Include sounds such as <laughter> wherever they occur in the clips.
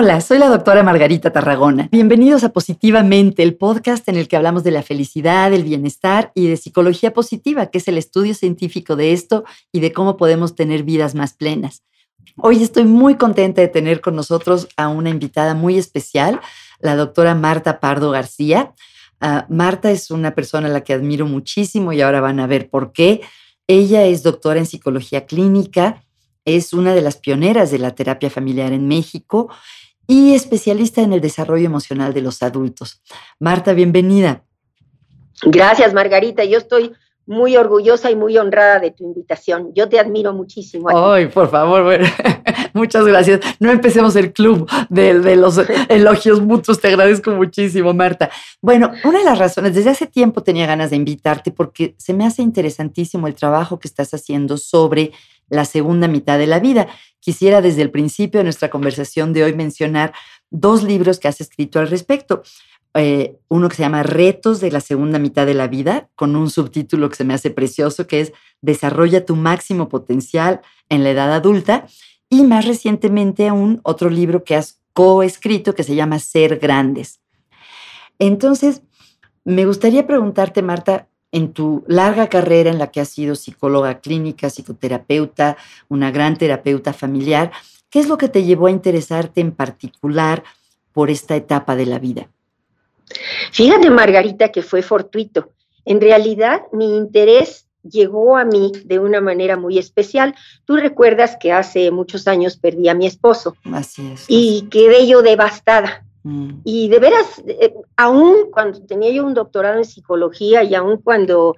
Hola, soy la doctora Margarita Tarragona. Bienvenidos a Positivamente, el podcast en el que hablamos de la felicidad, del bienestar y de psicología positiva, que es el estudio científico de esto y de cómo podemos tener vidas más plenas. Hoy estoy muy contenta de tener con nosotros a una invitada muy especial, la doctora Marta Pardo García. Ah, Marta es una persona a la que admiro muchísimo y ahora van a ver por qué. Ella es doctora en psicología clínica, es una de las pioneras de la terapia familiar en México y especialista en el desarrollo emocional de los adultos. Marta, bienvenida. Gracias, Margarita. Yo estoy muy orgullosa y muy honrada de tu invitación. Yo te admiro muchísimo. Ay, por favor, <laughs> muchas gracias. No empecemos el club de, de, los <laughs> elogios mutuos. Te agradezco muchísimo, Marta. Bueno, una de las razones, desde hace tiempo tenía ganas de invitarte porque se me hace interesantísimo el trabajo que estás haciendo sobre la segunda mitad de la vida. Quisiera desde el principio de nuestra conversación de hoy mencionar dos libros que has escrito al respecto. Eh, uno que se llama Retos de la segunda mitad de la vida, con un subtítulo que se me hace precioso, que es Desarrolla tu máximo potencial en la edad adulta. Y más recientemente un otro libro que has coescrito que se llama Ser Grandes. Entonces, me gustaría preguntarte, Marta, en tu larga carrera en la que has sido psicóloga clínica, psicoterapeuta, una gran terapeuta familiar, ¿qué es lo que te llevó a interesarte en particular por esta etapa de la vida? Fíjate, Margarita, que fue fortuito. En realidad, mi interés llegó a mí de una manera muy especial. Tú recuerdas que hace muchos años perdí a mi esposo. Así es. Y quedé yo devastada. Mm. Y de veras, eh, aún cuando tenía yo un doctorado en psicología y aún cuando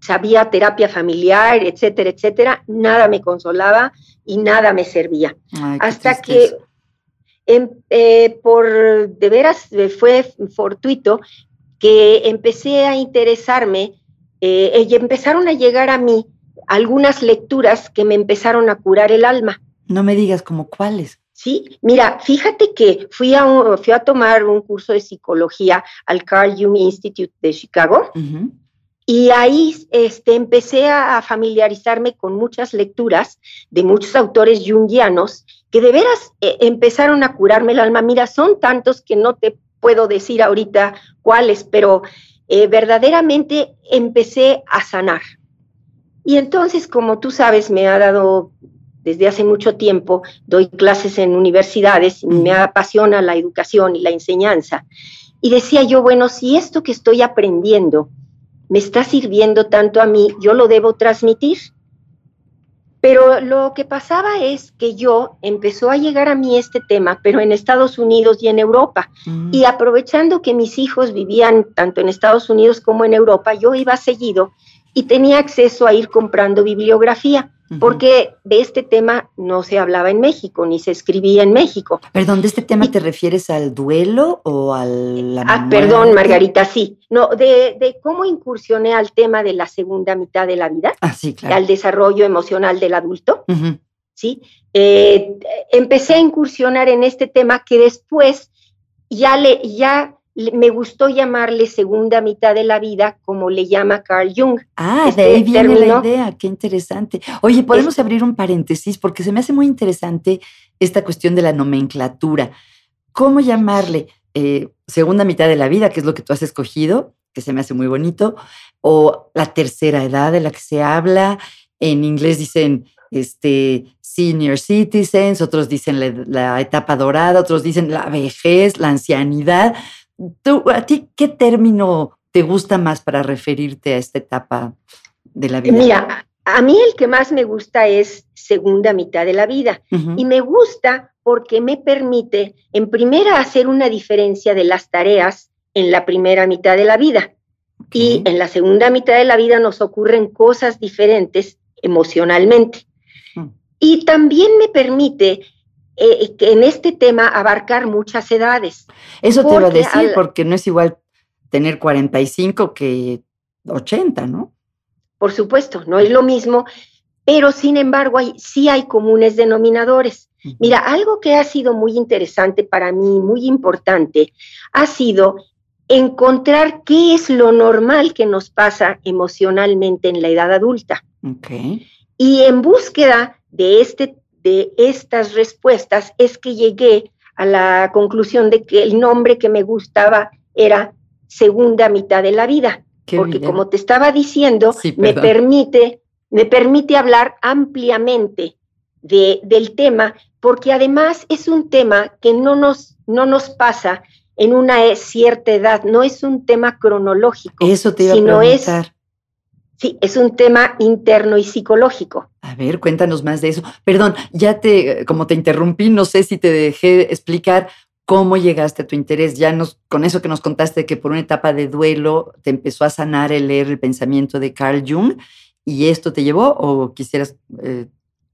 sabía terapia familiar, etcétera, etcétera, nada me consolaba y nada me servía. Hasta que em, eh, por de veras eh, fue fortuito que empecé a interesarme y empezaron a llegar a mí algunas lecturas que me empezaron a curar el alma. No me digas como cuáles. Sí, mira, fíjate que fui a, fui a tomar un curso de psicología al Carl Jung Institute de Chicago y ahí este, empecé a familiarizarme con muchas lecturas de muchos autores jungianos que de veras eh, empezaron a curarme el alma. Mira, son tantos que no te puedo decir ahorita cuáles, pero eh, verdaderamente empecé a sanar. Y entonces, como tú sabes, me ha dado desde hace mucho tiempo doy clases en universidades y me apasiona la educación y la enseñanza. Y decía yo, bueno, si esto que estoy aprendiendo me está sirviendo tanto a mí, yo lo debo transmitir. Pero lo que pasaba es que yo empezó a llegar a mí este tema, pero en Estados Unidos y en Europa. Y aprovechando que mis hijos vivían tanto en Estados Unidos como en Europa, yo iba seguido y tenía acceso a ir comprando bibliografía porque de este tema no se hablaba en México, ni se escribía en México. Perdón, ¿de este tema te refieres al duelo o al... ah, perdón, Margarita, sí. No, de, cómo incursioné al tema de la segunda mitad de la vida, ah, sí, claro. al desarrollo emocional del adulto, ¿sí? Eh, empecé a incursionar en este tema que después ya, le, ya me gustó llamarle segunda mitad de la vida, como le llama Carl Jung. Ah, de este ahí viene la idea, qué interesante. Oye, podemos abrir un paréntesis porque se me hace muy interesante esta cuestión de la nomenclatura. ¿Cómo llamarle eh, segunda mitad de la vida, que es lo que tú has escogido, que se me hace muy bonito, o la tercera edad de la que se habla? En inglés dicen este, senior citizens, otros dicen la etapa dorada, otros dicen la vejez, la ancianidad. ¿A ti qué término te gusta más para referirte a esta etapa de la vida? Mira, a mí el que más me gusta es segunda mitad de la vida. Y me gusta porque me permite, en primera, hacer una diferencia de las tareas en la primera mitad de la vida. Y en la segunda mitad de la vida nos ocurren cosas diferentes emocionalmente. Mm. Y también me permite eh, en este tema abarcar muchas edades. Eso te iba a decir, porque no es igual tener 45 que 80, ¿no? Por supuesto, no es lo mismo, pero sin embargo hay, sí hay comunes denominadores. Mira, algo que ha sido muy interesante para mí, muy importante, ha sido encontrar qué es lo normal que nos pasa emocionalmente en la edad adulta. Y en búsqueda de este de estas respuestas es que llegué a la conclusión de que el nombre que me gustaba era segunda mitad de la vida, porque como te estaba diciendo, me permite me permite hablar ampliamente de, del tema, porque además es un tema que no nos, no nos pasa en una cierta edad, no es un tema cronológico. Eso te iba sino a preguntar. Es, sí, es un tema interno y psicológico. A ver, cuéntanos más de eso. Perdón, ya te, como te interrumpí, no sé si te dejé explicar cómo llegaste a tu interés. Ya nos, con eso que nos contaste que por una etapa de duelo te empezó a sanar el leer el pensamiento de Carl Jung y esto te llevó o quisieras eh,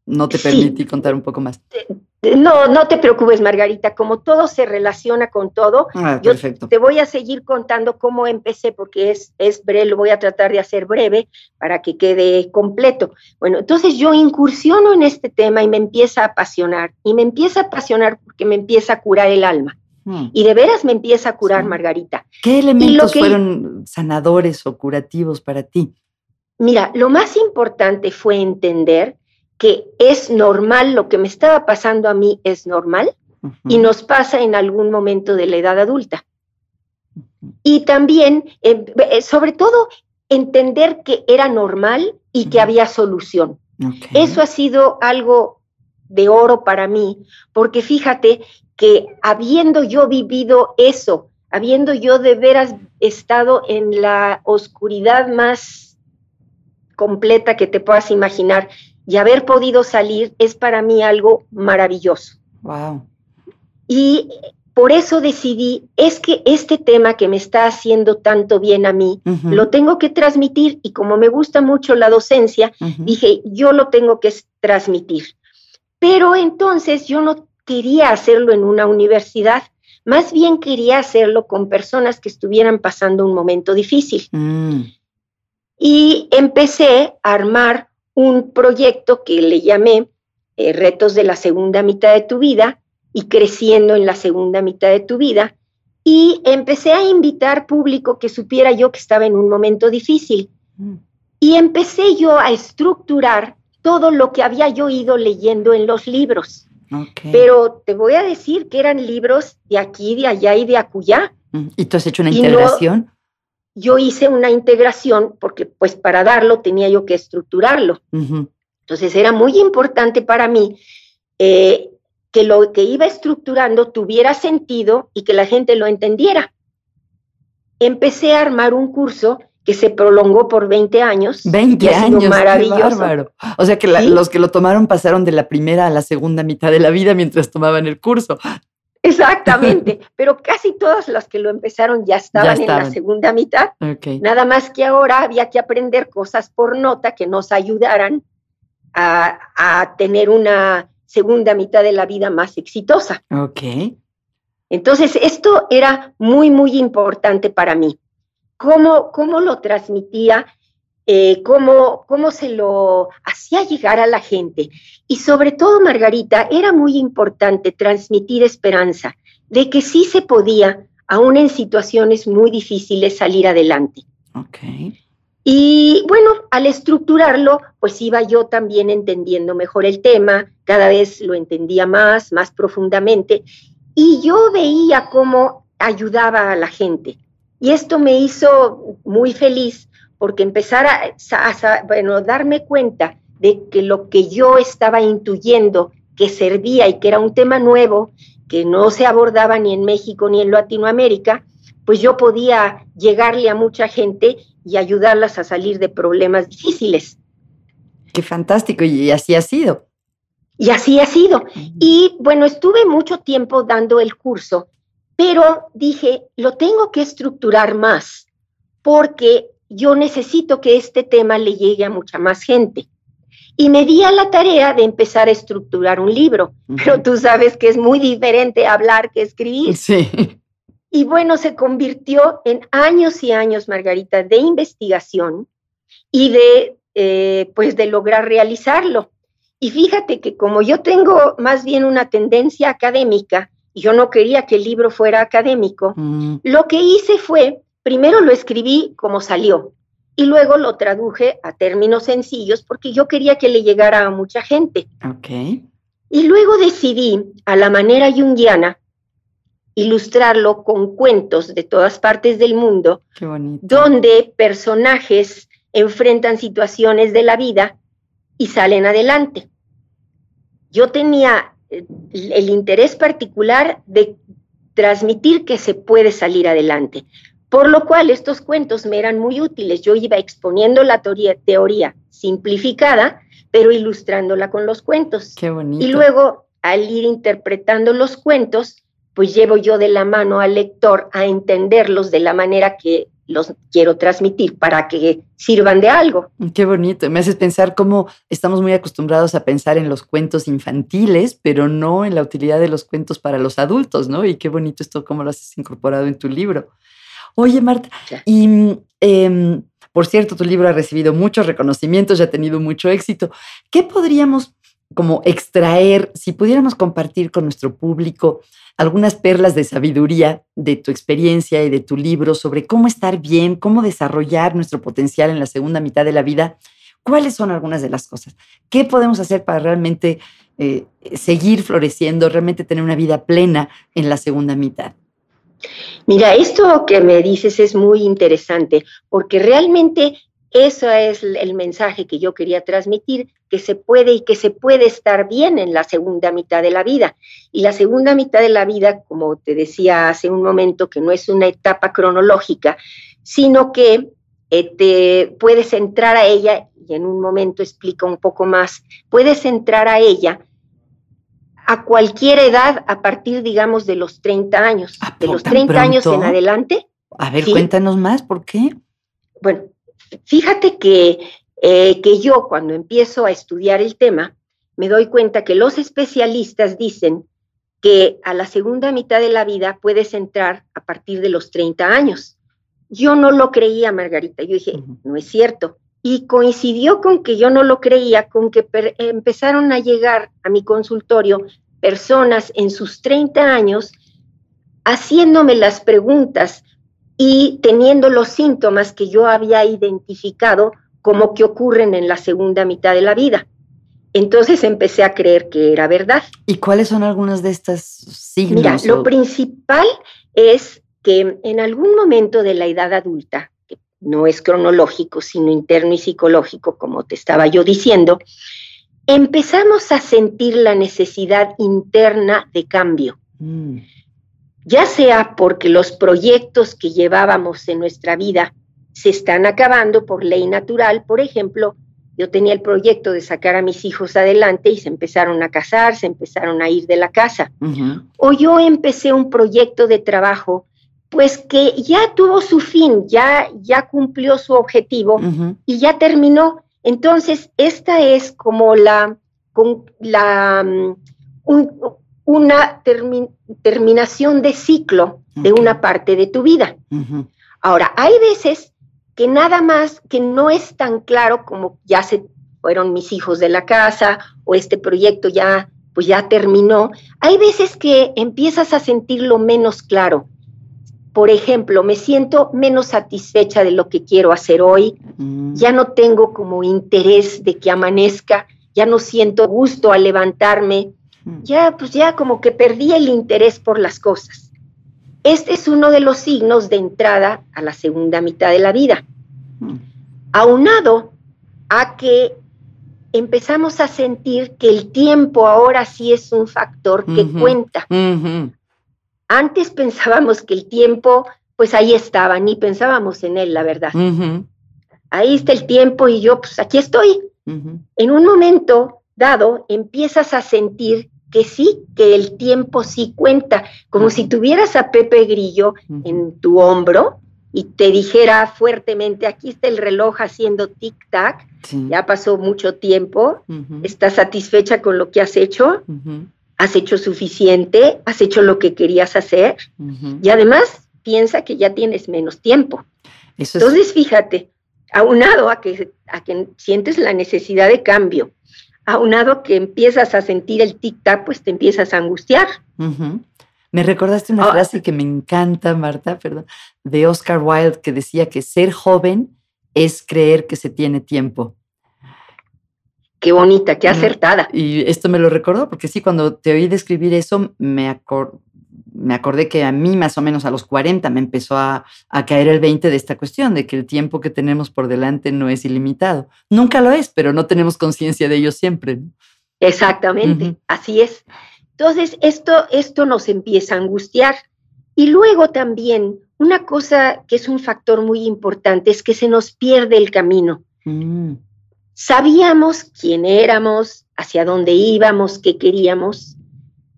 no te permití contar un poco más. No, no te preocupes, Margarita. Como todo se relaciona con todo, ah, yo te voy a seguir contando cómo empecé, porque es, es breve, lo voy a tratar de hacer breve para que quede completo. Bueno, entonces yo incursiono en este tema y me empieza a apasionar. Y me empieza a apasionar porque me empieza a curar el alma. Hmm. Y de veras me empieza a curar, Margarita. ¿Qué elementos fueron sanadores o curativos para ti? Mira, lo más importante fue entender que es normal, lo que me estaba pasando a mí es normal y nos pasa en algún momento de la edad adulta. Y también, eh, eh, sobre todo, entender que era normal y que había solución. Eso ha sido algo de oro para mí, porque fíjate que habiendo yo vivido eso, habiendo yo de veras estado en la oscuridad más completa que te puedas imaginar, y haber podido salir es para mí algo maravilloso. Wow. Y por eso decidí, es que este tema que me está haciendo tanto bien a mí, lo tengo que transmitir y como me gusta mucho la docencia, dije, yo lo tengo que transmitir. Pero entonces yo no quería hacerlo en una universidad, más bien quería hacerlo con personas que estuvieran pasando un momento difícil. Mm. Y empecé a armar un proyecto que le llamé eh, Retos de la segunda mitad de tu vida y creciendo en la segunda mitad de tu vida. Y empecé a invitar público que supiera yo que estaba en un momento difícil. Mm. Y empecé yo a estructurar todo lo que había yo ido leyendo en los libros. Pero te voy a decir que eran libros de aquí, de allá y de acullá. Mm. ¿Y tú has hecho una integración? Yo hice una integración porque pues para darlo tenía yo que estructurarlo. Entonces era muy importante para mí eh, que lo que iba estructurando tuviera sentido y que la gente lo entendiera. Empecé a armar un curso que se prolongó por 20 años. 20 años, maravilloso. O sea que los que lo tomaron pasaron de la primera a la segunda mitad de la vida mientras tomaban el curso. Exactamente, <laughs> pero casi todas las que lo empezaron ya estaban, en la segunda mitad. Nada más que ahora había que aprender cosas por nota que nos ayudaran a, tener una segunda mitad de la vida más exitosa. Ok. Entonces, esto era muy, muy importante para mí. ¿Cómo, cómo lo transmitía? Eh, cómo, cómo se lo hacía llegar a la gente. Y sobre todo, Margarita, era muy importante transmitir esperanza de que sí se podía, aún en situaciones muy difíciles, salir adelante. Okay. Y bueno, al estructurarlo, pues iba yo también entendiendo mejor el tema, cada vez lo entendía más, más profundamente, y yo veía cómo ayudaba a la gente. Y esto me hizo muy feliz porque empezar a, bueno, darme cuenta de que lo que yo estaba intuyendo que servía y que era un tema nuevo, que no se abordaba ni en México ni en Latinoamérica, pues yo podía llegarle a mucha gente y ayudarlas a salir de problemas difíciles. Qué fantástico, y así ha sido. Y así ha sido. Y bueno, estuve mucho tiempo dando el curso, pero dije, lo tengo que estructurar más, porque yo necesito que este tema le llegue a mucha más gente. Y me di a la tarea de empezar a estructurar un libro, pero tú sabes que es muy diferente hablar que escribir. Sí. Y bueno, se convirtió en años y años, Margarita, de investigación y de, eh, pues, de lograr realizarlo. Y fíjate que como yo tengo más bien una tendencia académica, yo no quería que el libro fuera académico, lo que hice fue Primero lo escribí como salió y luego lo traduje a términos sencillos porque yo quería que le llegara a mucha gente. Ok. Y luego decidí, a la manera junguiana, ilustrarlo con cuentos de todas partes del mundo, donde personajes enfrentan situaciones de la vida y salen adelante. Yo tenía eh, el interés particular de transmitir que se puede salir adelante, por lo cual estos cuentos me eran muy útiles. Yo iba exponiendo la teoría, teoría simplificada, pero ilustrándola con los cuentos. Qué bonito. Y luego, al ir interpretando los cuentos, pues llevo yo de la mano al lector a entenderlos de la manera que los quiero transmitir para que sirvan de algo. Qué bonito. Me haces pensar cómo estamos muy acostumbrados a pensar en los cuentos infantiles, pero no en la utilidad de los cuentos para los adultos, ¿no? Y qué bonito esto, cómo lo has incorporado en tu libro. Oye, Marta, y em, por cierto, tu libro ha recibido muchos reconocimientos y ha tenido mucho éxito. ¿Qué podríamos como extraer, si pudiéramos compartir con nuestro público algunas perlas de sabiduría de tu experiencia y de tu libro sobre cómo estar bien, cómo desarrollar nuestro potencial en la segunda mitad de la vida, ¿cuáles son algunas de las cosas? ¿Qué podemos hacer para realmente eh, seguir floreciendo, realmente tener una vida plena en la segunda mitad? Mira, esto que me dices es muy interesante porque realmente eso es el mensaje que yo quería transmitir, que se puede y que se puede estar bien en la segunda mitad de la vida. Y la segunda mitad de la vida, como te decía hace un momento, que no es una etapa cronológica, sino que eh, te puedes entrar a ella, y en un momento explica un poco más, puedes entrar a ella a cualquier edad a partir, digamos, de los 30 años. Ah, de los 30 años en adelante. A ver, cuéntanos más, ¿por qué? Bueno, fíjate que, eh, que yo cuando empiezo a estudiar el tema, me doy cuenta que los especialistas dicen que a la segunda mitad de la vida puedes entrar a partir de los 30 años. Yo no lo creía, Margarita. Yo dije, no es cierto. Y coincidió con que yo no lo creía, con que empezaron a llegar a mi consultorio personas en sus 30 años haciéndome las preguntas y teniendo los síntomas que yo había identificado como que ocurren en la segunda mitad de la vida. Entonces empecé a creer que era verdad. ¿Y cuáles son algunos de estos signos? Mira, lo principal es que en algún momento de la edad adulta, no es cronológico, sino interno y psicológico, como te estaba yo diciendo, empezamos a sentir la necesidad interna de cambio. Mm ya sea porque los proyectos que llevábamos en nuestra vida se están acabando por ley natural, por ejemplo, yo tenía el proyecto de sacar a mis hijos adelante y se empezaron a casar, se empezaron a ir de la casa. O yo empecé un proyecto de trabajo, pues que ya tuvo su fin, ya, ya cumplió su objetivo y ya terminó. Entonces, esta es como la, la mm, una terminación de ciclo de una parte de tu vida. Ahora, hay veces que nada más, que no es tan claro como ya se fueron mis hijos de la casa o este proyecto ya pues ya terminó. Hay veces que empiezas a sentirlo menos claro. Por ejemplo, me siento menos satisfecha de lo que quiero hacer hoy, mm. ya no tengo como interés de que amanezca, ya no siento gusto al levantarme, Mm. ya pues ya como que perdí el interés por las cosas. Este es uno de los signos de entrada a la segunda mitad de la vida. Mm. Aunado a que empezamos a sentir que el tiempo ahora sí es un factor que cuenta. Antes pensábamos que el tiempo, pues ahí estaba, ni pensábamos en él, la verdad. Ahí está el tiempo y yo, pues aquí estoy. En un momento dado, empiezas a sentir que sí, que el tiempo sí cuenta, como si tuvieras a Pepe Grillo en tu hombro y te dijera fuertemente, aquí está el reloj haciendo tic-tac, ya pasó mucho tiempo, estás satisfecha con lo que has hecho, has hecho suficiente, has hecho lo que querías hacer y además piensa que ya tienes menos tiempo. Entonces, fíjate, aunado a que, a que sientes la necesidad de cambio, aunado que empiezas a sentir el tic-tac, pues te empiezas a angustiar. Me recordaste una ah. frase que me encanta, Marta, perdón, de Oscar Wilde, que decía que ser joven es creer que se tiene tiempo. Qué bonita, qué acertada. Y esto me lo recordó, porque sí, cuando te oí describir eso, me, me acordé que a mí más o menos a los 40 me empezó a, caer el 20 de esta cuestión, de que el tiempo que tenemos por delante no es ilimitado. Nunca lo es, pero no tenemos conciencia de ello siempre. Exactamente, así es. Entonces, esto, esto nos empieza a angustiar. Y luego también, una cosa que es un factor muy importante es que se nos pierde el camino. Mm. Sabíamos quién éramos, hacia dónde íbamos, qué queríamos,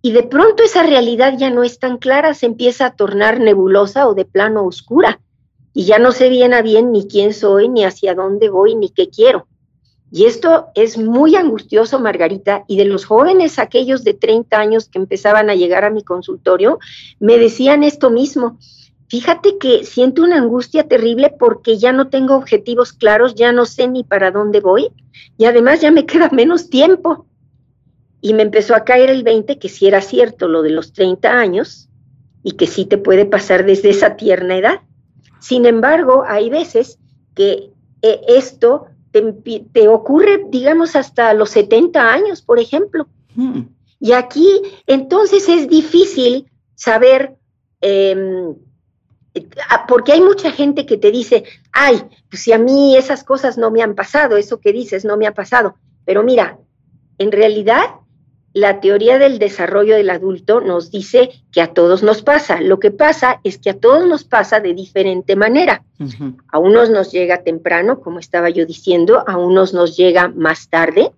y de pronto esa realidad ya no es tan clara, se empieza a tornar nebulosa o de plano oscura, y ya no sé bien a bien ni quién soy, ni hacia dónde voy, ni qué quiero. Y esto es muy angustioso, Margarita, y de los jóvenes, aquellos de 30 años que empezaban a llegar a mi consultorio, me decían esto mismo, fíjate que siento una angustia terrible porque ya no tengo objetivos claros, ya no sé ni para dónde voy y además ya me <laughs> queda menos tiempo. Y me empezó a caer el 20 que sí era cierto lo de los 30 años y que sí te puede pasar desde esa tierna edad. Sin embargo, hay veces que eh, esto te, ocurre, digamos, hasta los 70 años, por ejemplo. Hmm. Y aquí entonces es difícil saber em, porque hay mucha gente que te dice, ay, pues si a mí esas cosas no me han pasado, eso que dices no me ha pasado. Pero mira, en realidad la teoría del desarrollo del adulto nos dice que a todos nos pasa. Lo que pasa es que a todos nos pasa de diferente manera. A unos nos llega temprano, como estaba yo diciendo, a unos nos llega más tarde.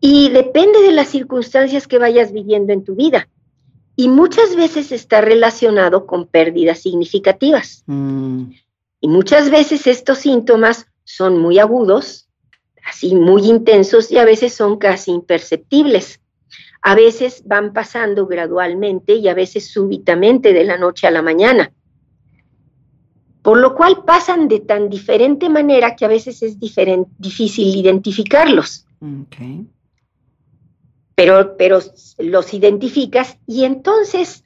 Y depende de las circunstancias que vayas viviendo en tu vida y muchas veces está relacionado con pérdidas significativas. Mm. Y muchas veces estos síntomas son muy agudos, así muy intensos y a veces son casi imperceptibles. A veces van pasando gradualmente y a veces súbitamente de la noche a la mañana. Por lo cual pasan de tan diferente manera que a veces es difícil identificarlos pero, pero los identificas y entonces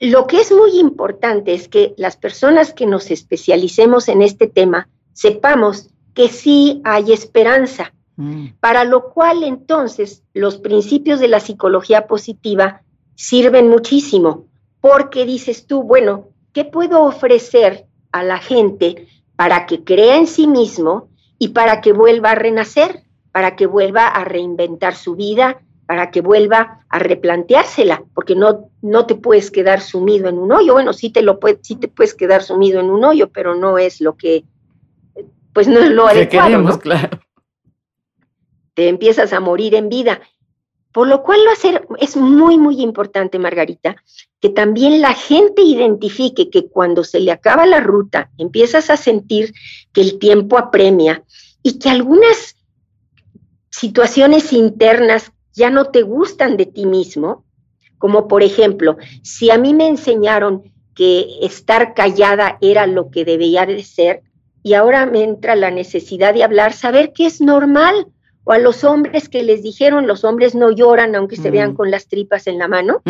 lo que es muy importante es que las personas que nos especialicemos en este tema sepamos que sí hay esperanza, mm. para lo cual entonces los principios de la psicología positiva sirven muchísimo, porque dices tú, bueno, ¿qué puedo ofrecer a la gente para que crea en sí mismo y para que vuelva a renacer, para que vuelva a reinventar su vida, para que vuelva a replanteársela, porque no, no te puedes quedar sumido en un hoyo. Bueno, sí te, lo puedes, sí te puedes quedar sumido en un hoyo, pero no es lo que, pues no es lo adecuado. claro. Te empiezas a morir en vida. Por lo cual a ser, es muy, muy importante, Margarita, que también la gente identifique que cuando se le acaba la ruta, empiezas a sentir que el tiempo apremia y que algunas situaciones internas ya no te gustan de ti mismo, como por ejemplo, si a mí me enseñaron que estar callada era lo que debía de ser, y ahora me entra la necesidad de hablar, saber que es normal, o a los hombres que les dijeron los hombres no lloran aunque se vean mm. con las tripas en la mano,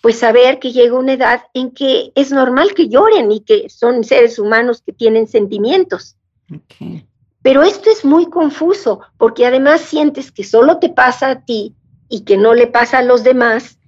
pues saber que llega una edad en que es normal que lloren y que son seres humanos que tienen sentimientos. Pero esto es muy confuso porque además sientes que solo te pasa a ti y que no le pasa a los demás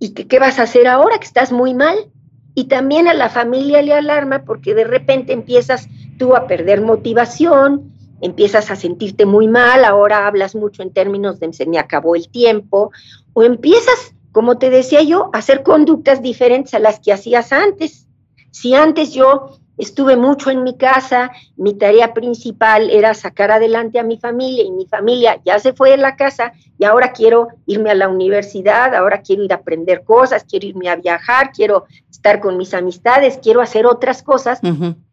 y que qué vas a hacer ahora que estás muy mal. Y también a la familia le alarma porque de repente empiezas tú a perder motivación, empiezas a sentirte muy mal, ahora hablas mucho en términos de se me acabó el tiempo, o empiezas, como te decía yo, a hacer conductas diferentes a las que hacías antes. Si antes yo Estuve mucho en mi casa, mi tarea principal era sacar adelante a mi familia y mi familia ya se fue de la casa y ahora quiero irme a la universidad, ahora quiero ir a aprender cosas, quiero irme a viajar, quiero estar con mis amistades, quiero hacer otras cosas,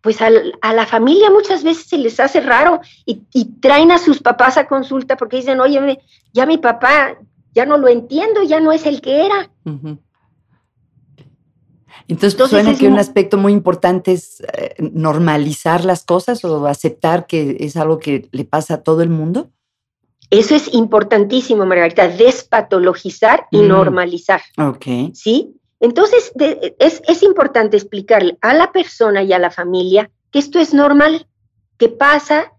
pues a, la familia muchas veces se les hace raro y, traen a sus papás a consulta porque dicen, oye, ya mi papá ya no lo entiendo, ya no es el que era. Entonces, suena que un aspecto muy importante es eh, normalizar las cosas o aceptar que es algo que le pasa a todo el mundo. Eso es importantísimo, Margarita, despatologizar y mm. normalizar. Ok. ¿Sí? Entonces, es, importante explicarle a la persona y a la familia que esto es normal, que pasa,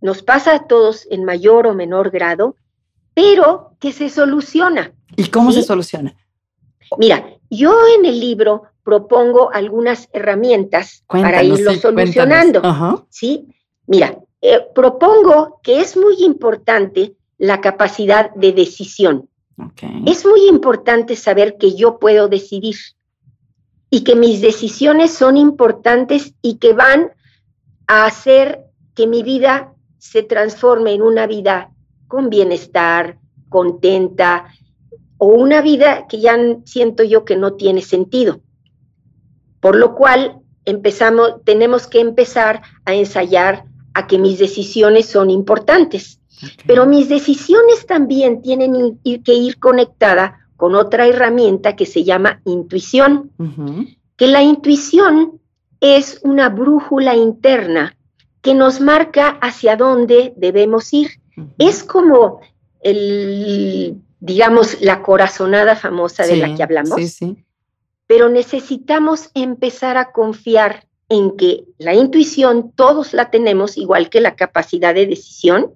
nos pasa a todos en mayor o menor grado, pero que se soluciona. ¿Y cómo se soluciona? Mira, yo en el libro propongo algunas herramientas para irlo solucionando. ¿sí? Mira, eh, propongo que es muy importante la capacidad de decisión. Es muy importante saber que yo puedo decidir y que mis decisiones son importantes y que van a hacer que mi vida se transforme en una vida con bienestar, contenta, o una vida que ya siento yo que no tiene sentido. Por lo cual empezamos, tenemos que empezar a ensayar a que mis decisiones son importantes. Pero mis decisiones también tienen que ir conectada con otra herramienta que se llama intuición, que la intuición es una brújula interna que nos marca hacia dónde debemos ir. Es como el, digamos, la corazonada famosa de la que hablamos. Pero necesitamos empezar a confiar en que la intuición todos la tenemos, igual que la capacidad de decisión.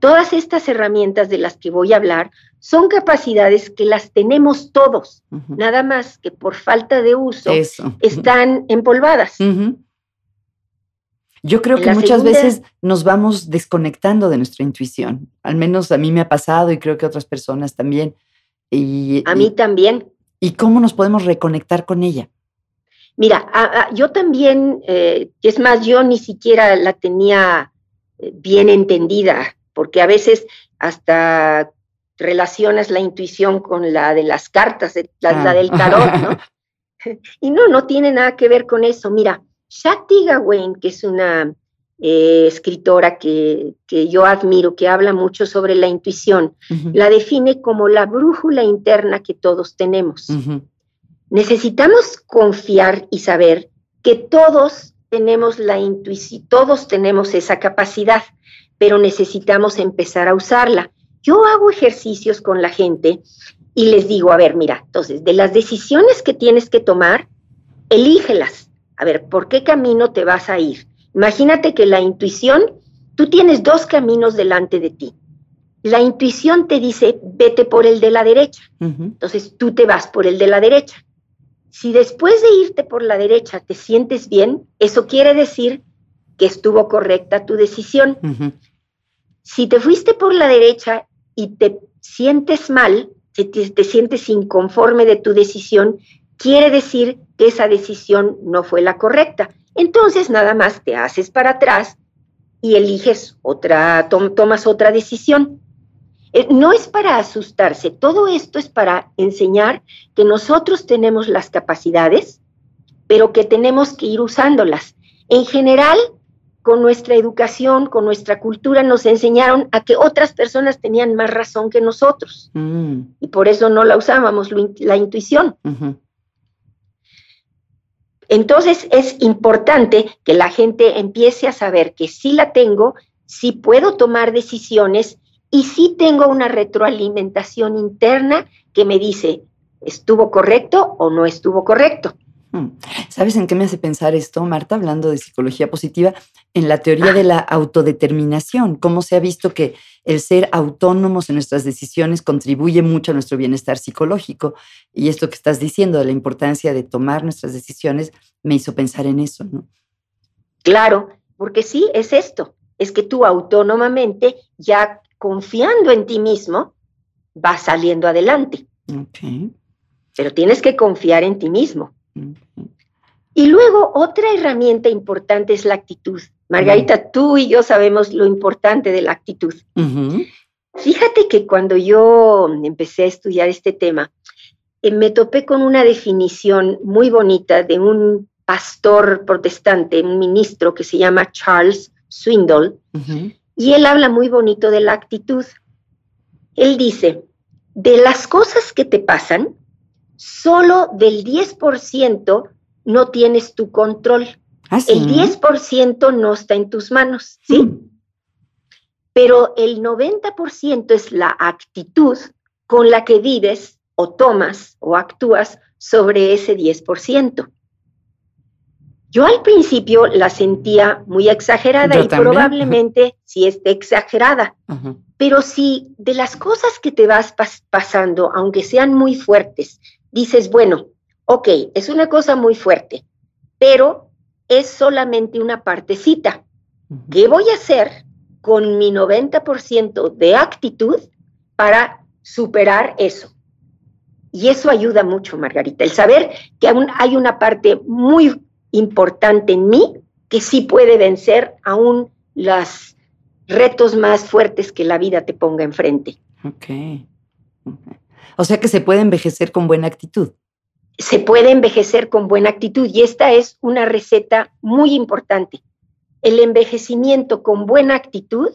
Todas estas herramientas de las que voy a hablar son capacidades que las tenemos todos, nada más que por falta de uso están empolvadas. Yo creo que muchas veces nos vamos desconectando de nuestra intuición. Al menos a mí me ha pasado y creo que a otras personas también. Y, a mí también. ¿Y cómo nos podemos reconectar con ella? Mira, yo también, eh, es más, yo ni siquiera la tenía eh, bien entendida, porque a veces hasta relacionas la intuición con la de las cartas, la, del tarot, ¿no? <laughs> <laughs> y no, no tiene nada que ver con eso. Mira, Shakti Gawain, que es una eh, escritora que, yo admiro, que habla mucho sobre la intuición, la define como la brújula interna que todos tenemos. Necesitamos confiar y saber que todos tenemos la intuición, todos tenemos esa capacidad, pero necesitamos empezar a usarla. Yo hago ejercicios con la gente y les digo, a ver, mira, entonces, de las decisiones que tienes que tomar, elígelas. A ver, ¿por qué camino te vas a ir? Imagínate que la intuición, tú tienes dos caminos delante de ti. La intuición te dice, vete por el de la derecha. Entonces tú te vas por el de la derecha. Si después de irte por la derecha te sientes bien, eso quiere decir que estuvo correcta tu decisión. Si te fuiste por la derecha y te sientes mal, si te, sientes inconforme de tu decisión, quiere decir que esa decisión no fue la correcta. Entonces nada más te haces para atrás y eliges otra, tomas otra decisión. Eh, no es para asustarse, todo esto es para enseñar que nosotros tenemos las capacidades, pero que tenemos que ir usándolas. En general, con nuestra educación, con nuestra cultura, nos enseñaron a que otras personas tenían más razón que nosotros. Mm. Y por eso no la usábamos, la intuición. Entonces es importante que la gente empiece a saber que sí la tengo, sí puedo tomar decisiones y sí tengo una retroalimentación interna que me dice, ¿estuvo correcto o no estuvo correcto? Hmm. ¿Sabes en qué me hace pensar esto, Marta, hablando de psicología positiva? En la teoría de la autodeterminación, cómo se ha visto que el ser autónomos en nuestras decisiones contribuye mucho a nuestro bienestar psicológico. Y esto que estás diciendo de la importancia de tomar nuestras decisiones me hizo pensar en eso, ¿no? Claro, porque sí, es esto, es que tú autónomamente ya confiando en ti mismo, vas saliendo adelante. Pero tienes que confiar en ti mismo. Y luego otra herramienta importante es la actitud. Margarita, tú y yo sabemos lo importante de la actitud. Fíjate que cuando yo empecé a estudiar este tema, eh, me topé con una definición muy bonita de un pastor protestante, un ministro que se llama Charles Swindoll, y él habla muy bonito de la actitud. Él dice, de las cosas que te pasan, solo del 10% no tienes tu control. ¿Ah, el 10% no está en tus manos, ¿sí? Mm. Pero el 90% es la actitud con la que vives o tomas o actúas sobre ese 10%. Yo al principio la sentía muy exagerada y probablemente <laughs> sí esté exagerada, pero si de las cosas que te vas pasando, aunque sean muy fuertes, dices, bueno, ok, es una cosa muy fuerte, pero es solamente una partecita. ¿Qué voy a hacer con mi 90% de actitud para superar eso? Y eso ayuda mucho, Margarita, el saber que aún hay una parte muy importante en mí que sí puede vencer aún los retos más fuertes que la vida te ponga enfrente. Ok. O sea que se puede envejecer con buena actitud. Se puede envejecer con buena actitud y esta es una receta muy importante. El envejecimiento con buena actitud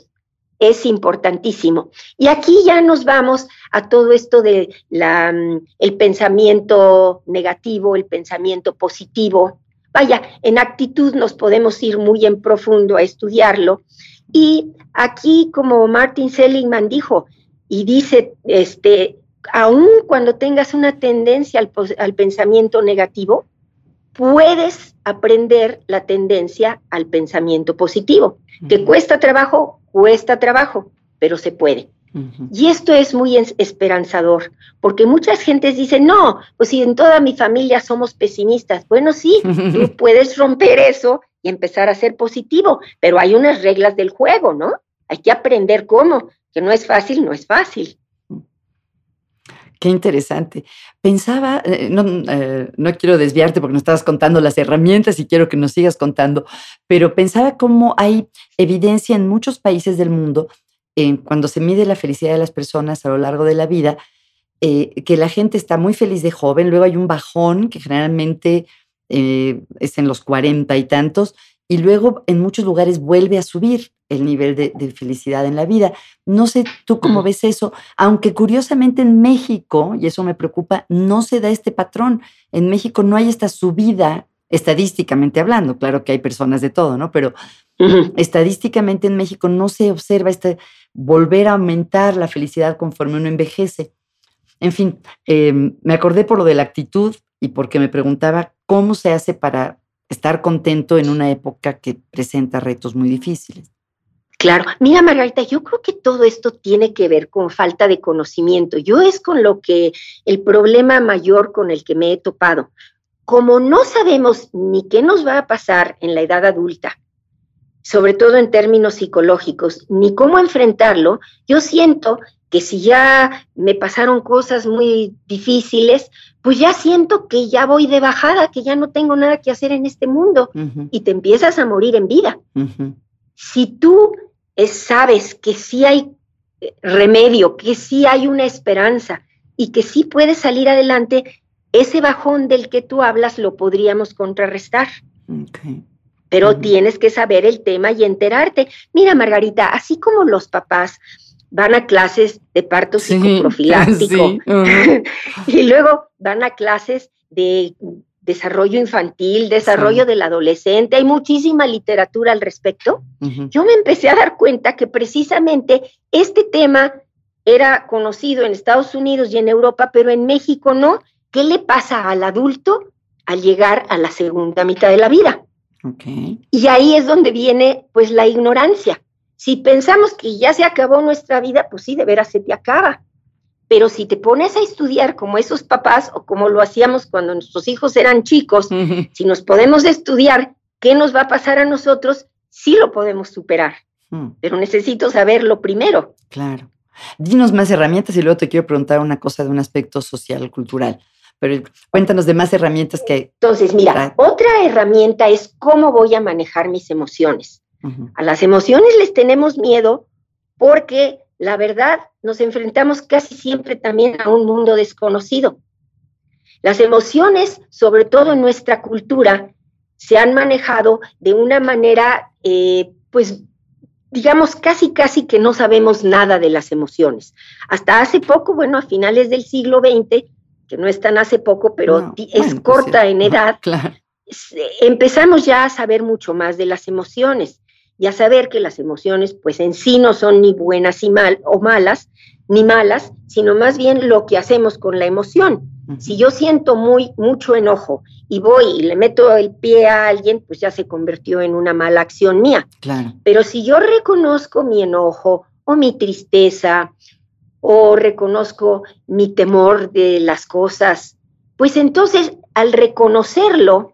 es importantísimo. Y aquí ya nos vamos a todo esto de la, mm, el pensamiento negativo, el pensamiento positivo. Vaya, en actitud nos podemos ir muy en profundo a estudiarlo. Y aquí, como Martin Seligman dijo, y dice, este, aun cuando tengas una tendencia al, al pensamiento negativo, puedes aprender la tendencia al pensamiento positivo. que cuesta trabajo? Cuesta trabajo, pero se puede. Y esto es muy esperanzador, porque muchas gentes dicen, no, pues si en toda mi familia somos pesimistas. Bueno, sí, <laughs> tú puedes romper eso y empezar a ser positivo, pero hay unas reglas del juego, ¿no? Hay que aprender cómo, que no es fácil, no es fácil. Qué interesante. Pensaba, eh, no, eh, no, quiero desviarte porque nos estabas contando las herramientas y quiero que nos sigas contando, pero pensaba cómo hay evidencia en muchos países del mundo, cuando se mide la felicidad de las personas a lo largo de la vida, eh, que la gente está muy feliz de joven, luego hay un bajón que generalmente es en los cuarenta y tantos, y luego en muchos lugares vuelve a subir el nivel de, felicidad en la vida. No sé tú cómo ves eso, aunque curiosamente en México, y eso me preocupa, no se da este patrón. En México no hay esta subida, estadísticamente hablando, claro que hay personas de todo, ¿no? Pero estadísticamente en México no se observa este volver a aumentar la felicidad conforme uno envejece. En fin, em, me acordé por lo de la actitud y porque me preguntaba cómo se hace para estar contento en una época que presenta retos muy difíciles. Claro, mira Margarita, yo creo que todo esto tiene que ver con falta de conocimiento. Yo es con lo que el problema mayor con el que me he topado. Como no sabemos ni qué nos va a pasar en la edad adulta, sobre todo en términos psicológicos, ni cómo enfrentarlo, yo siento que si ya me pasaron cosas muy difíciles, pues ya siento que ya voy de bajada, que ya no tengo nada que hacer en este mundo y te empiezas a morir en vida. Si tú sabes que sí hay eh, remedio, que sí hay una esperanza y que sí puedes salir adelante, ese bajón del que tú hablas lo podríamos contrarrestar. Pero tienes que saber el tema y enterarte. Mira, Margarita, así como los papás van a clases de parto psicoprofiláctico <laughs> <laughs> y luego van a clases de desarrollo infantil, desarrollo del adolescente, hay muchísima literatura al respecto. Yo me empecé a dar cuenta que precisamente este tema era conocido en Estados Unidos y en Europa, pero en México no. ¿Qué le pasa al adulto al llegar a la segunda mitad de la vida? Y ahí es donde viene pues la ignorancia. Si pensamos que ya se acabó nuestra vida, pues sí, de veras se te acaba. Pero si te pones a estudiar como esos papás o como lo hacíamos cuando nuestros hijos eran chicos, si nos podemos estudiar qué nos va a pasar a nosotros, sí lo podemos superar. Hmm. Pero necesito saberlo primero. Claro. Dinos más herramientas y luego te quiero preguntar una cosa de un aspecto social, cultural. Pero cuéntanos de más herramientas que... Entonces, mira, otra herramienta es cómo voy a manejar mis emociones. A las emociones les tenemos miedo porque la verdad, nos enfrentamos casi siempre también a un mundo desconocido. Las emociones, sobre todo en nuestra cultura, se han manejado de una manera, eh, pues, digamos, casi, casi que no sabemos nada de las emociones. Hasta hace poco, bueno, a finales del siglo XX, que no es tan hace poco, pero es pues corta en <laughs> edad, empezamos ya a saber mucho más de las emociones y a saber que las emociones pues en sí no son ni buenas y mal o malas, ni malas, sino más bien lo que hacemos con la emoción. Si yo siento muy mucho enojo y voy y le meto el pie a alguien, pues ya se convirtió en una mala acción mía. Claro. Pero si yo reconozco mi enojo o mi tristeza o reconozco mi temor de las cosas, pues entonces al reconocerlo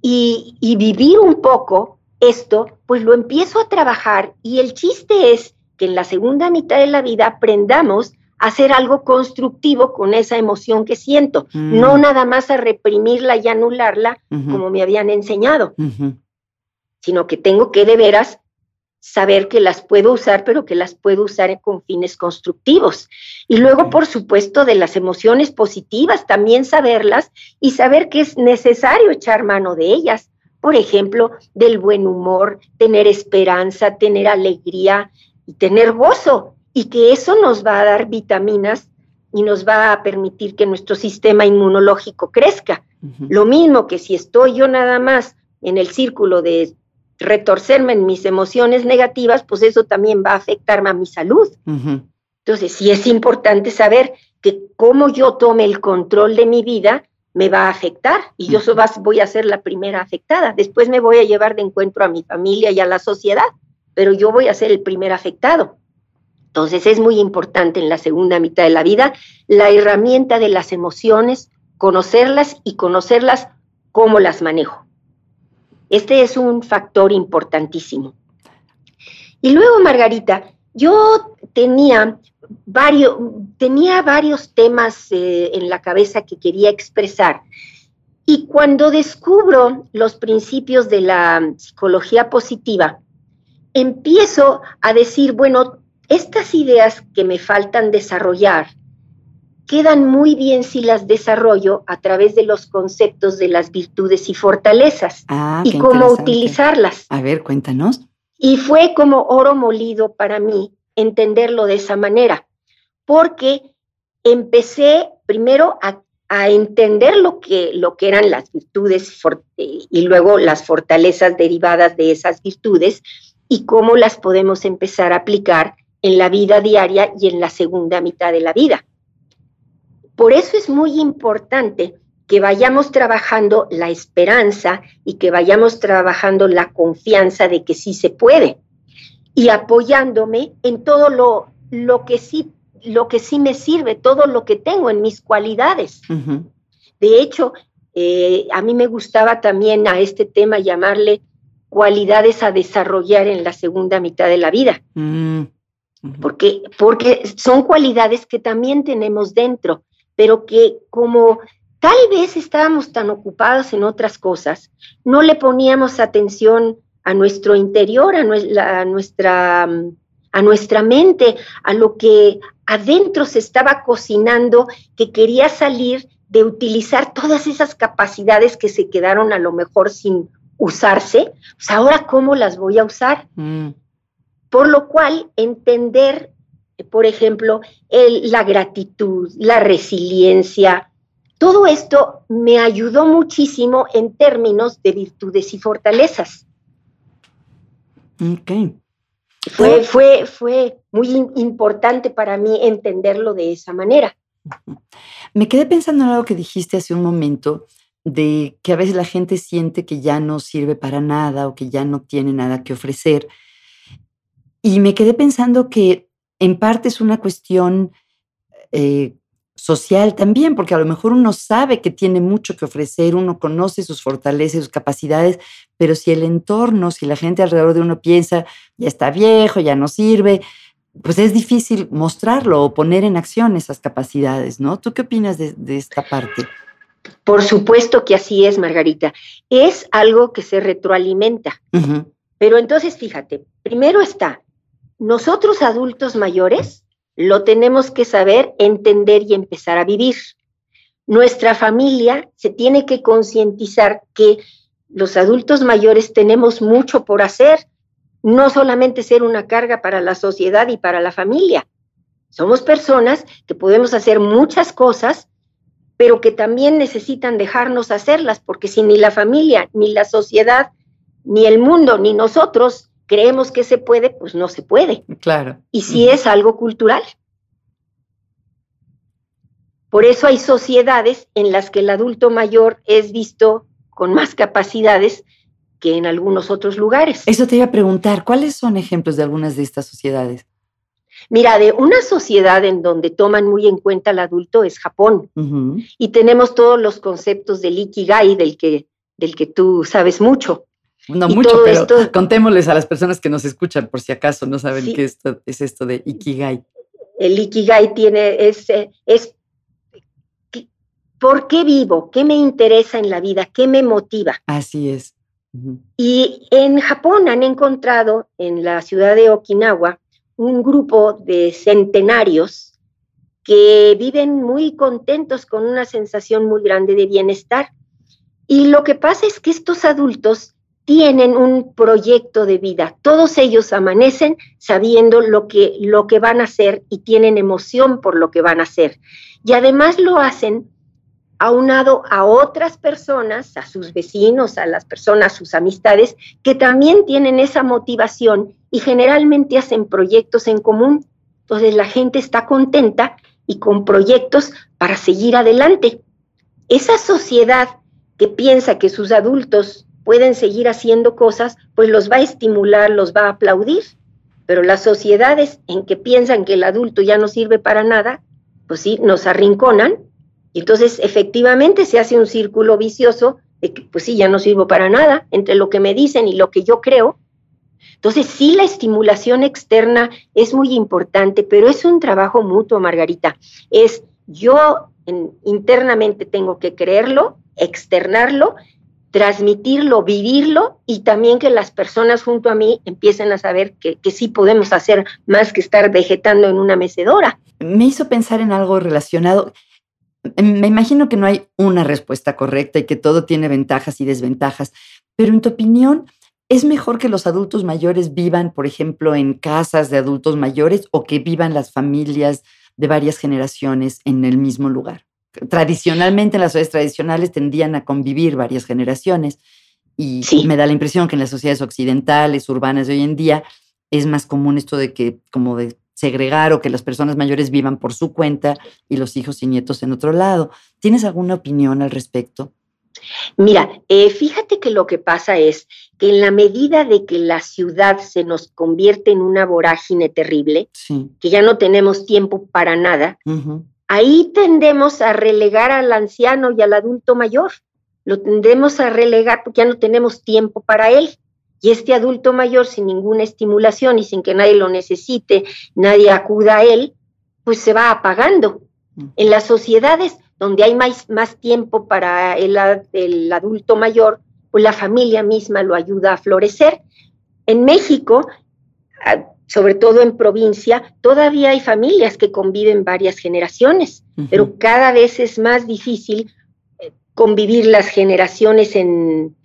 y, y vivir un poco esto, pues lo empiezo a trabajar y el chiste es que en la segunda mitad de la vida aprendamos a hacer algo constructivo con esa emoción que siento, Mm. no nada más a reprimirla y anularla como me habían enseñado, sino que tengo que de veras saber que las puedo usar, pero que las puedo usar con fines constructivos. Y luego, por supuesto, de las emociones positivas, también saberlas y saber que es necesario echar mano de ellas. Por ejemplo, del buen humor, tener esperanza, tener alegría y tener gozo. Y que eso nos va a dar vitaminas y nos va a permitir que nuestro sistema inmunológico crezca. Lo mismo que si estoy yo nada más en el círculo de retorcerme en mis emociones negativas, pues eso también va a afectarme a mi salud. Entonces, sí es importante saber que cómo yo tome el control de mi vida me va a afectar y yo voy a ser la primera afectada. Después me voy a llevar de encuentro a mi familia y a la sociedad, pero yo voy a ser el primer afectado. Entonces, es muy importante en la segunda mitad de la vida la herramienta de las emociones, conocerlas y conocerlas cómo las manejo. Este es un factor importantísimo. Y luego, Margarita, yo tenía varios, tenía varios temas eh, en la cabeza que quería expresar. Y cuando descubro los principios de la psicología positiva, empiezo a decir, bueno, estas ideas que me faltan desarrollar quedan muy bien si las desarrollo a través de los conceptos de las virtudes y fortalezas Ah, y cómo utilizarlas. A ver, cuéntanos. Y fue como oro molido para mí entenderlo de esa manera, porque empecé primero a, a entender lo que, lo que eran las virtudes y luego las fortalezas derivadas de esas virtudes y cómo las podemos empezar a aplicar en la vida diaria y en la segunda mitad de la vida. Por eso es muy importante que vayamos trabajando la esperanza y que vayamos trabajando la confianza de que sí se puede y apoyándome en todo lo, lo que sí lo que sí me sirve, todo lo que tengo en mis cualidades. De hecho, eh, a mí me gustaba también a este tema llamarle cualidades a desarrollar en la segunda mitad de la vida, Mm. Porque, porque son cualidades que también tenemos dentro, pero que como tal vez estábamos tan ocupados en otras cosas, no le poníamos atención a nuestro interior, a, nue- la- a nuestra, a nuestra mente, a lo que adentro se estaba cocinando, que quería salir de utilizar todas esas capacidades que se quedaron a lo mejor sin usarse. Pues ahora, ¿cómo las voy a usar? Mm. Por lo cual, entender, por ejemplo, el- la gratitud, la resiliencia, todo esto me ayudó muchísimo en términos de virtudes y fortalezas. Ok. Fue, fue, fue muy importante para mí entenderlo de esa manera. Me quedé pensando en algo que dijiste hace un momento, de que a veces la gente siente que ya no sirve para nada o que ya no tiene nada que ofrecer. Y me quedé pensando que en parte es una cuestión eh, social también, porque a lo mejor uno sabe que tiene mucho que ofrecer, uno conoce sus fortalezas, sus capacidades, pero si el entorno, si la gente alrededor de uno piensa, ya está viejo, ya no sirve, pues es difícil mostrarlo o poner en acción esas capacidades, ¿no? ¿Tú qué opinas de, de esta parte? Por supuesto que así es, Margarita. Es algo que se retroalimenta. Pero entonces, fíjate, primero está, nosotros adultos mayores lo tenemos que saber, entender y empezar a vivir. Nuestra familia se tiene que concientizar que los adultos mayores tenemos mucho por hacer, no solamente ser una carga para la sociedad y para la familia. Somos personas que podemos hacer muchas cosas, pero que también necesitan dejarnos hacerlas, porque si ni la familia, ni la sociedad, ni el mundo, ni nosotros creemos que se puede, pues no se puede. Claro. Y si Ujú. es algo cultural. Por eso hay sociedades en las que el adulto mayor es visto con más capacidades que en algunos otros lugares. Eso te iba a preguntar, ¿cuáles son ejemplos de algunas de estas sociedades? Mira, de una sociedad en donde toman muy en cuenta al adulto es Japón. Y tenemos todos los conceptos del ikigai, del que, del que tú sabes mucho. No mucho, pero <laughs> contémosles a las personas que nos escuchan por si acaso no saben qué esto, es esto de ikigai. El ikigai tiene, es, es ¿por qué vivo? ¿Qué me interesa en la vida? ¿Qué me motiva? Así es. Y en Japón han encontrado en la ciudad de Okinawa un grupo de centenarios que viven muy contentos con una sensación muy grande de bienestar. Y lo que pasa es que estos adultos tienen un proyecto de vida. Todos ellos amanecen sabiendo lo que, lo que van a hacer y tienen emoción por lo que van a hacer. Y además lo hacen aunado a otras personas, a sus vecinos, a las personas, sus amistades, que también tienen esa motivación y generalmente hacen proyectos en común. Entonces la gente está contenta y con proyectos para seguir adelante. Esa sociedad que piensa que sus adultos pueden seguir haciendo cosas, pues los va a estimular, los va a aplaudir. Pero las sociedades en que piensan que el adulto ya no sirve para nada, pues sí, nos arrinconan y entonces, efectivamente, se hace un círculo vicioso de que, pues sí, ya no sirvo para nada entre lo que me dicen y lo que yo creo. Entonces, sí, la estimulación externa es muy importante, pero es un trabajo mutuo, Margarita. Es yo internamente tengo que creerlo, externarlo, transmitirlo, vivirlo y también que las personas junto a mí empiecen a saber que, que sí podemos hacer más que estar vegetando en una mecedora. Me hizo pensar en algo relacionado. Em, me imagino que no hay una respuesta correcta y que todo tiene ventajas y desventajas, pero en tu opinión, ¿es mejor que los adultos mayores vivan, por ejemplo, en casas de adultos mayores o que vivan las familias de varias generaciones en el mismo lugar? Tradicionalmente, en las sociedades tradicionales tendían a convivir varias generaciones y me da la impresión que en las sociedades occidentales, urbanas de hoy en día, es más común esto de que, como de segregar o que las personas mayores vivan por su cuenta y los hijos y nietos en otro lado. ¿Tienes alguna opinión al respecto? Mira, eh, fíjate que lo que pasa es que en la medida de que la ciudad se nos convierte en una vorágine terrible, que ya no tenemos tiempo para nada, ahí tendemos a relegar al anciano y al adulto mayor. Lo tendemos a relegar porque ya no tenemos tiempo para él. Y este adulto mayor sin ninguna estimulación y sin que nadie lo necesite, nadie acuda a él, pues se va apagando. Mm. En las sociedades donde hay más, más tiempo para el, el adulto mayor, pues la familia misma lo ayuda a florecer. En México, sobre todo en provincia, todavía hay familias que conviven varias generaciones, pero cada vez es más difícil eh, convivir las generaciones en,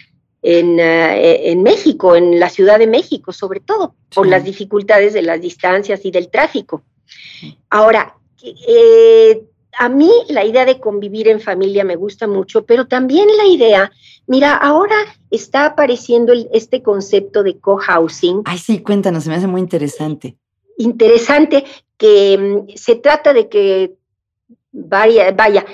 eh, en, México, en la Ciudad de México, sobre todo, por las dificultades de las distancias y del tráfico. Ahora, eh, a mí la idea de convivir en familia me gusta mucho, pero también la idea, mira, ahora está apareciendo este concepto de cohousing. Ay, sí, cuéntanos, se me hace muy interesante. Interesante que mm, se trata de que vaya, vaya,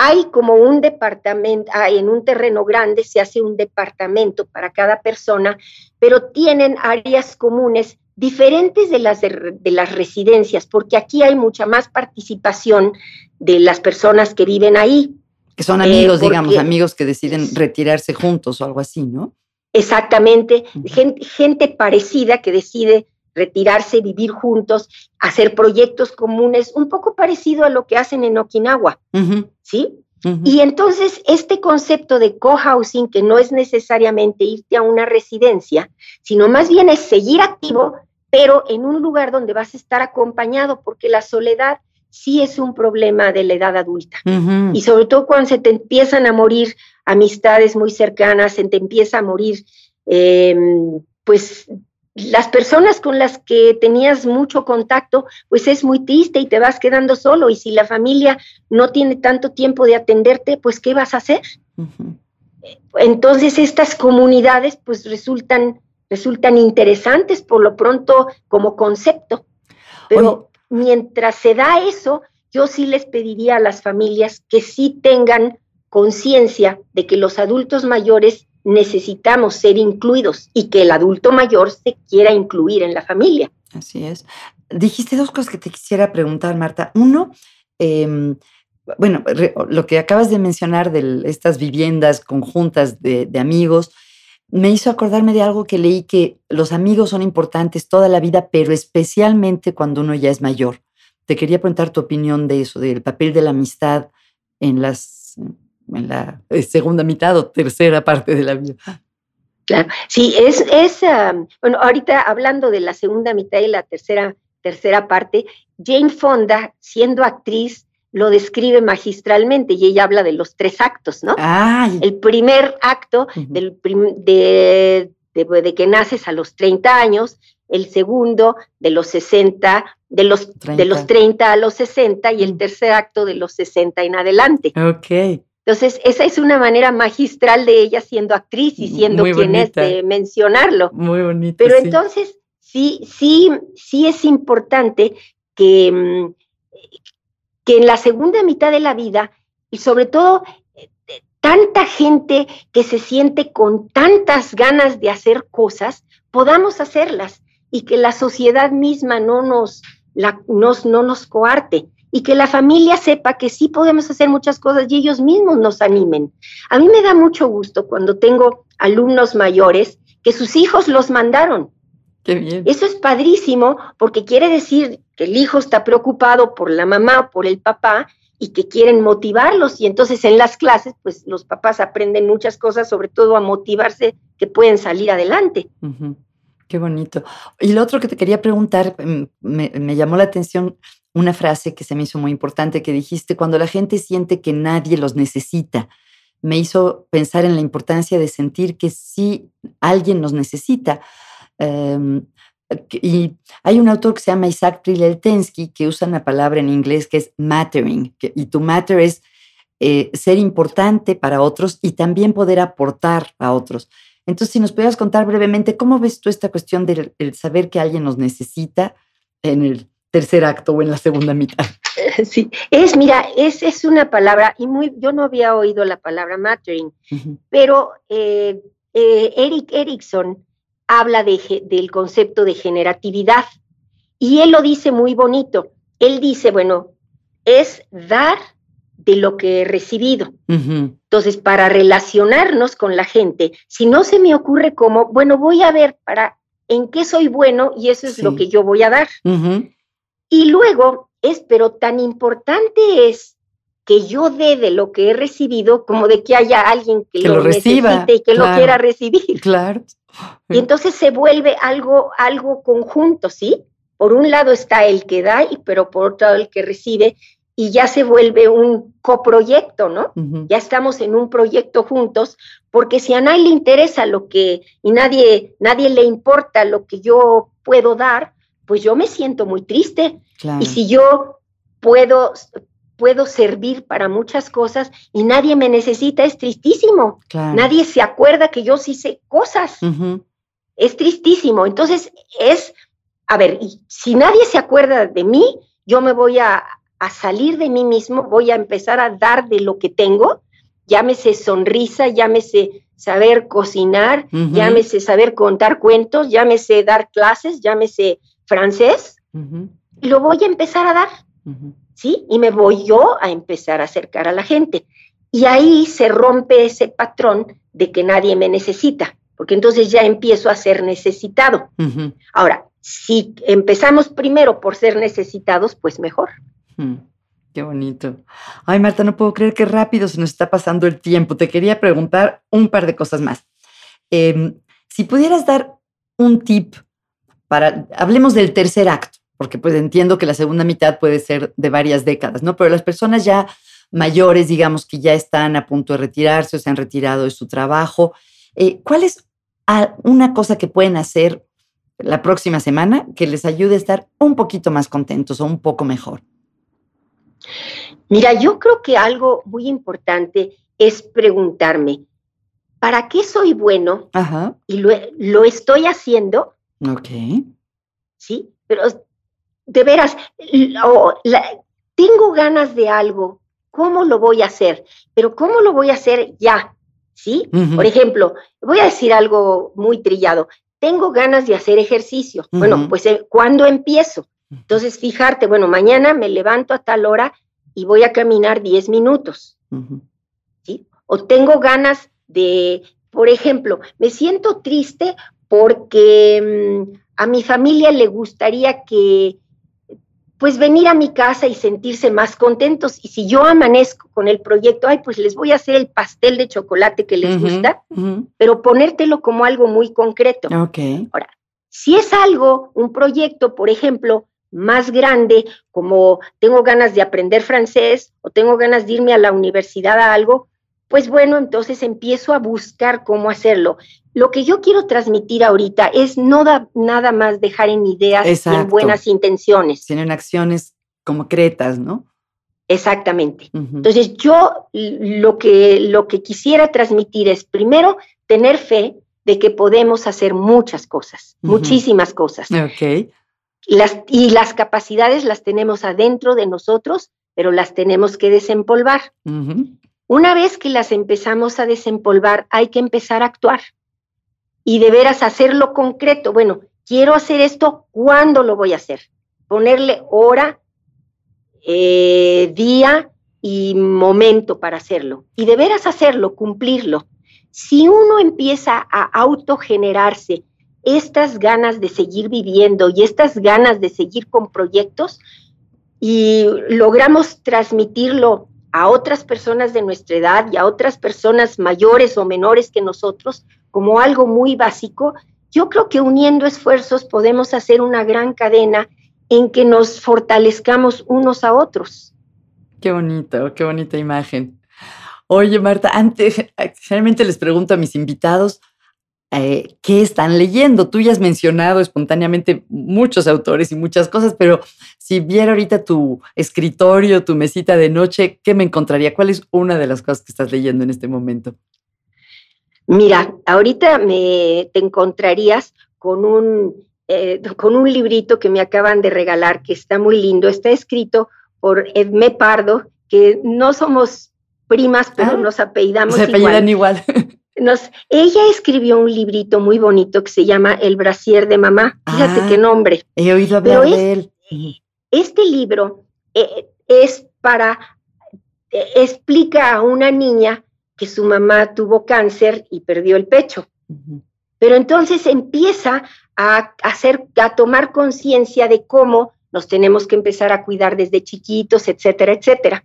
hay como un departamento, en un terreno grande se hace un departamento para cada persona, pero tienen áreas comunes diferentes de las de, las residencias, porque aquí hay mucha más participación de las personas que viven ahí. Que son amigos, eh, digamos, amigos que deciden retirarse juntos o algo así, ¿no? Exactamente, gente parecida que decide retirarse, vivir juntos, hacer proyectos comunes, un poco parecido a lo que hacen en Okinawa, ¿sí? Y entonces este concepto de cohousing, que no es necesariamente irte a una residencia, sino más bien es seguir activo, pero en un lugar donde vas a estar acompañado, porque la soledad sí es un problema de la edad adulta. Y sobre todo cuando se te empiezan a morir amistades muy cercanas, se te empieza a morir, em, pues las personas con las que tenías mucho contacto, pues es muy triste y te vas quedando solo. Y si la familia no tiene tanto tiempo de atenderte, pues ¿qué vas a hacer? Entonces estas comunidades pues resultan, resultan interesantes por lo pronto como concepto. Pero mientras se da eso, yo sí les pediría a las familias que sí tengan conciencia de que los adultos mayores necesitamos ser incluidos y que el adulto mayor se quiera incluir en la familia. Así es. Dijiste dos cosas que te quisiera preguntar, Marta. Uno, em, bueno, lo que acabas de mencionar de estas viviendas conjuntas de, amigos, me hizo acordarme de algo que leí que los amigos son importantes toda la vida, pero especialmente cuando uno ya es mayor. Te quería preguntar tu opinión de eso, del papel de la amistad en, las, en la eh, segunda mitad o tercera parte de la vida. Claro, sí, es, es bueno, ahorita hablando de la segunda mitad y la tercera, tercera parte, Jane Fonda, siendo actriz, lo describe magistralmente y ella habla de los tres actos, ¿no? El primer acto del de, de, que naces a los 30 años, el segundo de los 60, de los, 30. de los 30 a los 60 y el tercer acto de los 60 en adelante. Ok. Entonces, esa es una manera magistral de ella siendo actriz y siendo quien es de mencionarlo. Muy bonito. Pero entonces, sí, sí, sí es importante que, mm, que en la segunda mitad de la vida, y sobre todo tanta gente que se siente con tantas ganas de hacer cosas, podamos hacerlas y que la sociedad misma no nos, nos, no nos coarte y que la familia sepa que sí podemos hacer muchas cosas y ellos mismos nos animen. A mí me da mucho gusto cuando tengo alumnos mayores que sus hijos los mandaron. Qué bien. Eso es padrísimo porque quiere decir que el hijo está preocupado por la mamá o por el papá y que quieren motivarlos. Y entonces en las clases, pues los papás aprenden muchas cosas, sobre todo a motivarse que pueden salir adelante. Qué bonito. Y lo otro que te quería preguntar, me, me, llamó la atención una frase que se me hizo muy importante que dijiste, cuando la gente siente que nadie los necesita, me hizo pensar en la importancia de sentir que sí alguien nos necesita. Em, y hay un autor que se llama Isaac Prileltensky que usa una palabra en inglés que es mattering, y tu matter es eh, ser importante para otros y también poder aportar a otros. Entonces, si nos pudieras contar brevemente, ¿cómo ves tú esta cuestión del saber que alguien nos necesita en el tercer acto o en la segunda mitad? <laughs> Sí, es, mira, es, es una palabra, y muy, yo no había oído la palabra mattering, pero eh, eh, Eric Erickson habla de, del concepto de generatividad. Y él lo dice muy bonito. Él dice, bueno, es dar de lo que he recibido. Entonces, para relacionarnos con la gente, si no se me ocurre cómo, bueno, voy a ver para en qué soy bueno y eso es lo que yo voy a dar. Y luego es, pero tan importante es que yo dé de lo que he recibido como de que haya alguien que, lo, reciba y que lo quiera recibir. Claro. Y entonces se vuelve algo, algo conjunto, ¿sí? Por un lado está el que da, y, pero por otro lado el que recibe, y ya se vuelve un coproyecto, ¿no? Ya estamos en un proyecto juntos, porque si a nadie le interesa lo que, y nadie, nadie le importa lo que yo puedo dar, pues yo me siento muy triste. Y si yo puedo, puedo servir para muchas cosas y nadie me necesita, es tristísimo. Nadie se acuerda que yo sí sé cosas. Es tristísimo. Entonces, es, a ver, si nadie se acuerda de mí, yo me voy a, salir de mí mismo, voy a empezar a dar de lo que tengo, llámese sonrisa, llámese saber cocinar, llámese saber contar cuentos, llámese dar clases, llámese francés, y lo voy a empezar a dar. ¿Sí? Y me voy yo a empezar a acercar a la gente. Y ahí se rompe ese patrón de que nadie me necesita, porque entonces ya empiezo a ser necesitado. Ahora, si empezamos primero por ser necesitados, pues mejor. Qué bonito. Ay, Marta, no puedo creer qué rápido se nos está pasando el tiempo. Te quería preguntar un par de cosas más. Em, si pudieras dar un tip para, hablemos del tercer acto, porque pues entiendo que la segunda mitad puede ser de varias décadas, ¿no? Pero las personas ya mayores, digamos, que ya están a punto de retirarse o se han retirado de su trabajo, eh, ¿cuál es una cosa que pueden hacer la próxima semana que les ayude a estar un poquito más contentos o un poco mejor? Mira, yo creo que algo muy importante es preguntarme, ¿para qué soy bueno? Ajá. Y lo, lo estoy haciendo. Ok. Sí, pero de veras, tengo ganas de algo, ¿cómo lo voy a hacer? Pero ¿cómo lo voy a hacer ya? ¿Sí? Por ejemplo, voy a decir algo muy trillado. tengo ganas de hacer ejercicio. Bueno, pues eh, ¿cuándo empiezo? Entonces, fijarte, bueno, mañana me levanto a tal hora y voy a caminar 10 minutos. ¿sí? O tengo ganas de, por ejemplo, me siento triste porque mm, a mi familia le gustaría que pues venir a mi casa y sentirse más contentos. Y si yo amanezco con el proyecto, ay, pues les voy a hacer el pastel de chocolate que les gusta, pero ponértelo como algo muy concreto. Ahora, si es algo, un proyecto, por ejemplo, más grande, como tengo ganas de aprender francés o tengo ganas de irme a la universidad a algo, pues bueno, entonces empiezo a buscar cómo hacerlo. Lo que yo quiero transmitir ahorita es no nada más dejar en ideas y en buenas intenciones. Sino en acciones concretas, ¿no? Exactamente. Entonces yo lo que, lo que quisiera transmitir es primero tener fe de que podemos hacer muchas cosas, muchísimas cosas. Ok. Las, y las capacidades las tenemos adentro de nosotros, pero las tenemos que desempolvar. Una vez que las empezamos a desempolvar, hay que empezar a actuar y de veras hacerlo concreto. Bueno, quiero hacer esto, ¿cuándo lo voy a hacer? Ponerle hora, eh, día y momento para hacerlo. Y de veras hacerlo, cumplirlo. Si uno empieza a autogenerarse estas ganas de seguir viviendo y estas ganas de seguir con proyectos y logramos transmitirlo a otras personas de nuestra edad y a otras personas mayores o menores que nosotros como algo muy básico, yo creo que uniendo esfuerzos podemos hacer una gran cadena en que nos fortalezcamos unos a otros. Qué bonito, qué bonita imagen. Oye, Marta, antes, generalmente les pregunto a mis invitados eh, qué están leyendo. Tú ya has mencionado espontáneamente muchos autores y muchas cosas, pero si viera ahorita tu escritorio, tu mesita de noche, ¿qué me encontraría? ¿Cuál es una de las cosas que estás leyendo en este momento? Mira, ahorita me te encontrarías con un, eh, con un librito que me acaban de regalar, que está muy lindo. Está escrito por Edme Pardo, que no somos primas, pero ah, nos apellidamos se apellidan igual. <laughs> Nos, ella escribió un librito muy bonito que se llama El brasier de mamá. Fíjate qué ah, nombre. He oído hablar de él. Este libro eh, es para, eh, explica a una niña que su mamá tuvo cáncer y perdió el pecho. Pero entonces empieza a hacer, a tomar conciencia de cómo nos tenemos que empezar a cuidar desde chiquitos, etcétera, etcétera.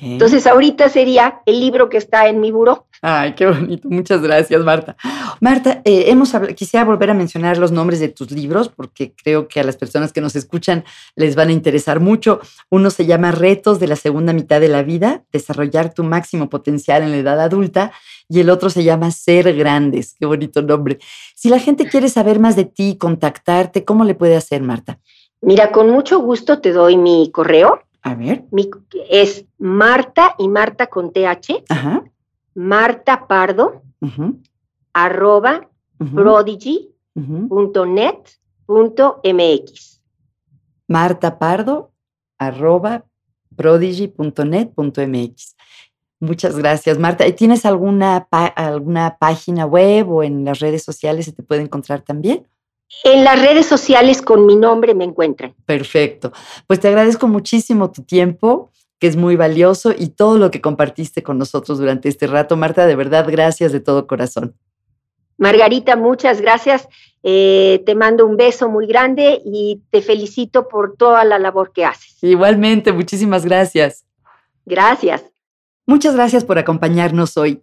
Entonces, ahorita sería el libro que está en mi buró. Ay, qué bonito. Muchas gracias, Marta. Marta, eh, hemos quisiera volver a mencionar los nombres de tus libros porque creo que a las personas que nos escuchan les van a interesar mucho. Uno se llama Retos de la segunda mitad de la vida, desarrollar tu máximo potencial en la edad adulta, y el otro se llama Ser Grandes. Qué bonito nombre. Si la gente quiere saber más de ti, contactarte, ¿cómo le puede hacer, Marta? Mira, con mucho gusto te doy mi correo a ver. es Marta y Marta con TH. Ajá. Marta Pardo, arroba prodigy.net.mx. Marta Pardo, arroba prodigy.net.mx. Muchas gracias, Marta. ¿Y tienes alguna, alguna página web o en las redes sociales se te puede encontrar también? En las redes sociales con mi nombre me encuentran. Perfecto. Pues te agradezco muchísimo tu tiempo, que es muy valioso, y todo lo que compartiste con nosotros durante este rato. Marta, de verdad, gracias de todo corazón. Margarita, muchas gracias. Eh, te mando un beso muy grande y te felicito por toda la labor que haces. Igualmente, muchísimas gracias. Gracias. Muchas gracias por acompañarnos hoy.